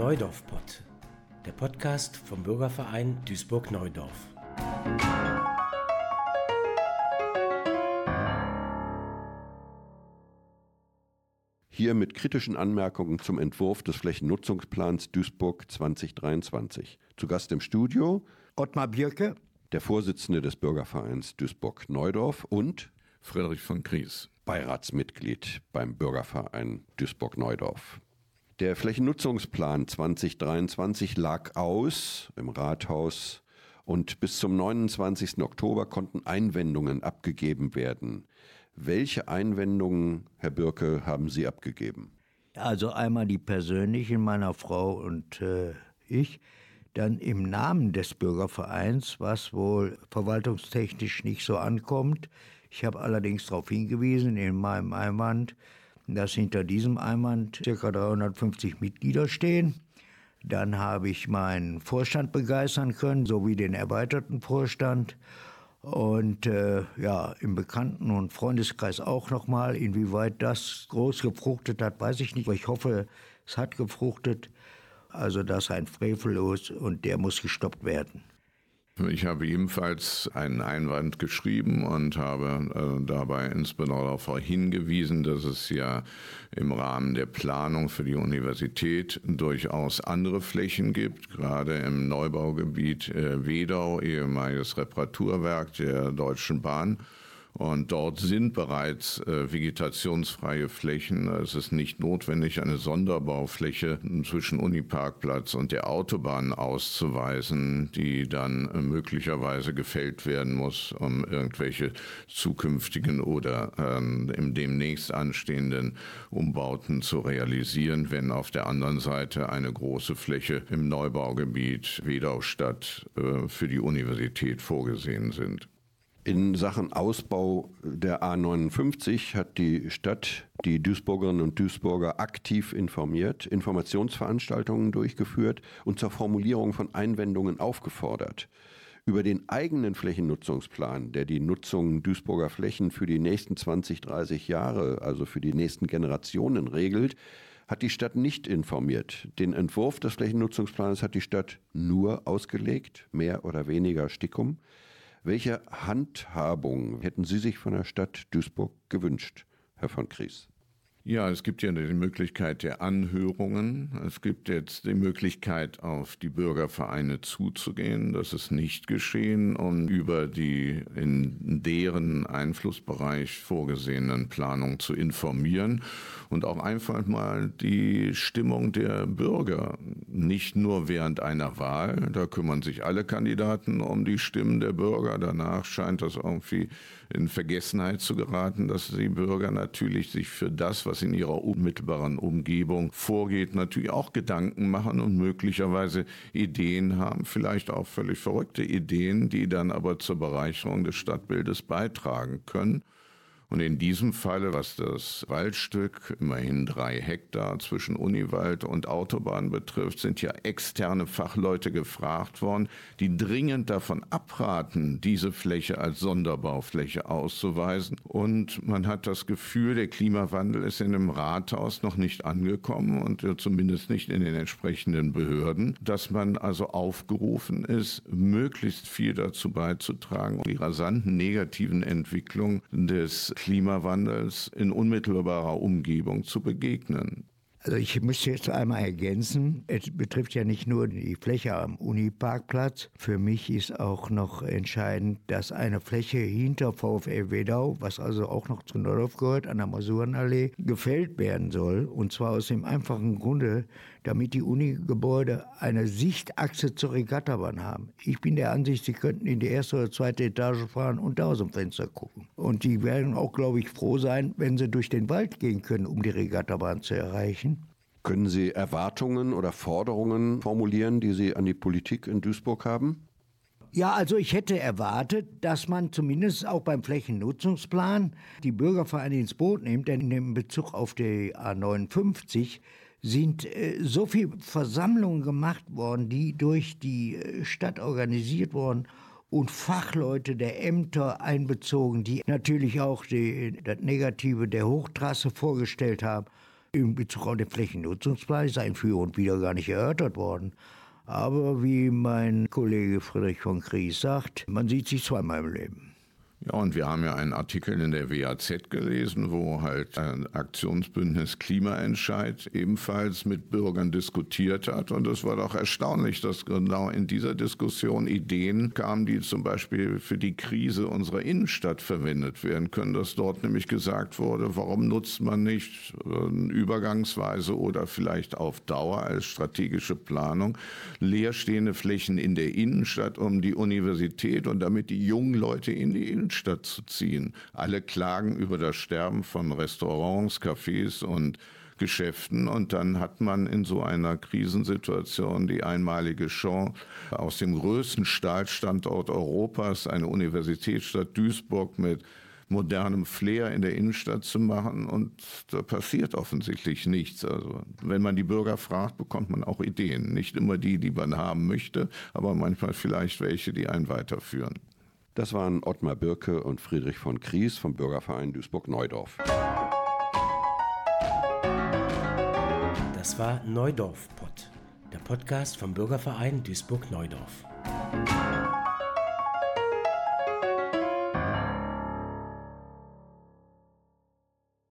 Neudorf-Pott, der Podcast vom Bürgerverein Duisburg-Neudorf. Hier mit kritischen Anmerkungen zum Entwurf des Flächennutzungsplans Duisburg 2023. Zu Gast im Studio Ottmar Birke, der Vorsitzende des Bürgervereins Duisburg-Neudorf und Friedrich von Gries, Beiratsmitglied beim Bürgerverein Duisburg-Neudorf. Der Flächennutzungsplan 2023 lag aus im Rathaus und bis zum 29. Oktober konnten Einwendungen abgegeben werden. Welche Einwendungen, Herr Birke, haben Sie abgegeben? Also einmal die persönlichen meiner Frau und äh, ich, dann im Namen des Bürgervereins, was wohl verwaltungstechnisch nicht so ankommt. Ich habe allerdings darauf hingewiesen in meinem Einwand, dass hinter diesem Einwand ca. 350 Mitglieder stehen. Dann habe ich meinen Vorstand begeistern können, sowie den erweiterten Vorstand. Und äh, ja, im Bekannten- und Freundeskreis auch nochmal. Inwieweit das groß gefruchtet hat, weiß ich nicht. Aber ich hoffe, es hat gefruchtet. Also das ist ein Frevellos und der muss gestoppt werden. Ich habe ebenfalls einen Einwand geschrieben und habe äh, dabei insbesondere darauf hingewiesen, dass es ja im Rahmen der Planung für die Universität durchaus andere Flächen gibt, gerade im Neubaugebiet äh, Wedau, ehemaliges Reparaturwerk der Deutschen Bahn und dort sind bereits äh, vegetationsfreie Flächen. Es ist nicht notwendig, eine Sonderbaufläche zwischen Uniparkplatz und der Autobahn auszuweisen, die dann möglicherweise gefällt werden muss, um irgendwelche zukünftigen oder ähm, im demnächst anstehenden Umbauten zu realisieren, wenn auf der anderen Seite eine große Fläche im Neubaugebiet Wedaustadt äh, für die Universität vorgesehen sind. In Sachen Ausbau der A59 hat die Stadt die Duisburgerinnen und Duisburger aktiv informiert, Informationsveranstaltungen durchgeführt und zur Formulierung von Einwendungen aufgefordert. Über den eigenen Flächennutzungsplan, der die Nutzung Duisburger Flächen für die nächsten 20, 30 Jahre, also für die nächsten Generationen regelt, hat die Stadt nicht informiert. Den Entwurf des Flächennutzungsplans hat die Stadt nur ausgelegt, mehr oder weniger Stickum. Welche Handhabung hätten Sie sich von der Stadt Duisburg gewünscht, Herr von Kries? Ja, es gibt ja die Möglichkeit der Anhörungen. Es gibt jetzt die Möglichkeit, auf die Bürgervereine zuzugehen. Das ist nicht geschehen, um über die in deren Einflussbereich vorgesehenen Planungen zu informieren und auch einfach mal die Stimmung der Bürger, nicht nur während einer Wahl, da kümmern sich alle Kandidaten um die Stimmen der Bürger. Danach scheint das irgendwie in Vergessenheit zu geraten, dass die Bürger natürlich sich für das, was in ihrer unmittelbaren Umgebung vorgeht, natürlich auch Gedanken machen und möglicherweise Ideen haben, vielleicht auch völlig verrückte Ideen, die dann aber zur Bereicherung des Stadtbildes beitragen können. Und in diesem Falle, was das Waldstück, immerhin drei Hektar zwischen Uniwald und Autobahn betrifft, sind ja externe Fachleute gefragt worden, die dringend davon abraten, diese Fläche als Sonderbaufläche auszuweisen. Und man hat das Gefühl, der Klimawandel ist in dem Rathaus noch nicht angekommen und zumindest nicht in den entsprechenden Behörden, dass man also aufgerufen ist, möglichst viel dazu beizutragen, die rasanten negativen Entwicklungen des Klimawandels in unmittelbarer Umgebung zu begegnen. Also ich müsste jetzt einmal ergänzen, es betrifft ja nicht nur die Fläche am Uniparkplatz. Für mich ist auch noch entscheidend, dass eine Fläche hinter VfL Wedau, was also auch noch zu Nordorf gehört, an der Masurenallee, gefällt werden soll. Und zwar aus dem einfachen Grunde, damit die Unigebäude eine Sichtachse zur Regattabahn haben. Ich bin der Ansicht, sie könnten in die erste oder zweite Etage fahren und da aus dem Fenster gucken. Und die werden auch, glaube ich, froh sein, wenn sie durch den Wald gehen können, um die Regattabahn zu erreichen. Können Sie Erwartungen oder Forderungen formulieren, die Sie an die Politik in Duisburg haben? Ja, also ich hätte erwartet, dass man zumindest auch beim Flächennutzungsplan die Bürgervereine ins Boot nimmt, denn in Bezug auf die A59 sind äh, so viele Versammlungen gemacht worden, die durch die äh, Stadt organisiert wurden und Fachleute der Ämter einbezogen, die natürlich auch die, das Negative der Hochtrasse vorgestellt haben. In Bezug auf den Flächennutzungsplan ist ein Für und Wider gar nicht erörtert worden. Aber wie mein Kollege Friedrich von Kries sagt, man sieht sich zweimal im Leben. Ja, und wir haben ja einen Artikel in der WAZ gelesen, wo halt ein Aktionsbündnis Klimaentscheid ebenfalls mit Bürgern diskutiert hat. Und es war doch erstaunlich, dass genau in dieser Diskussion Ideen kamen, die zum Beispiel für die Krise unserer Innenstadt verwendet werden können. Dass dort nämlich gesagt wurde, warum nutzt man nicht äh, übergangsweise oder vielleicht auf Dauer als strategische Planung leerstehende Flächen in der Innenstadt, um die Universität und damit die jungen Leute in die Innenstadt Innenstadt zu ziehen. Alle klagen über das Sterben von Restaurants, Cafés und Geschäften und dann hat man in so einer Krisensituation die einmalige Chance, aus dem größten Stahlstandort Europas, eine Universitätsstadt Duisburg mit modernem Flair in der Innenstadt zu machen und da passiert offensichtlich nichts. Also wenn man die Bürger fragt, bekommt man auch Ideen. Nicht immer die, die man haben möchte, aber manchmal vielleicht welche, die einen weiterführen. Das waren Ottmar Birke und Friedrich von Kries vom Bürgerverein Duisburg-Neudorf. Das war Neudorf Pod, der Podcast vom Bürgerverein Duisburg-Neudorf.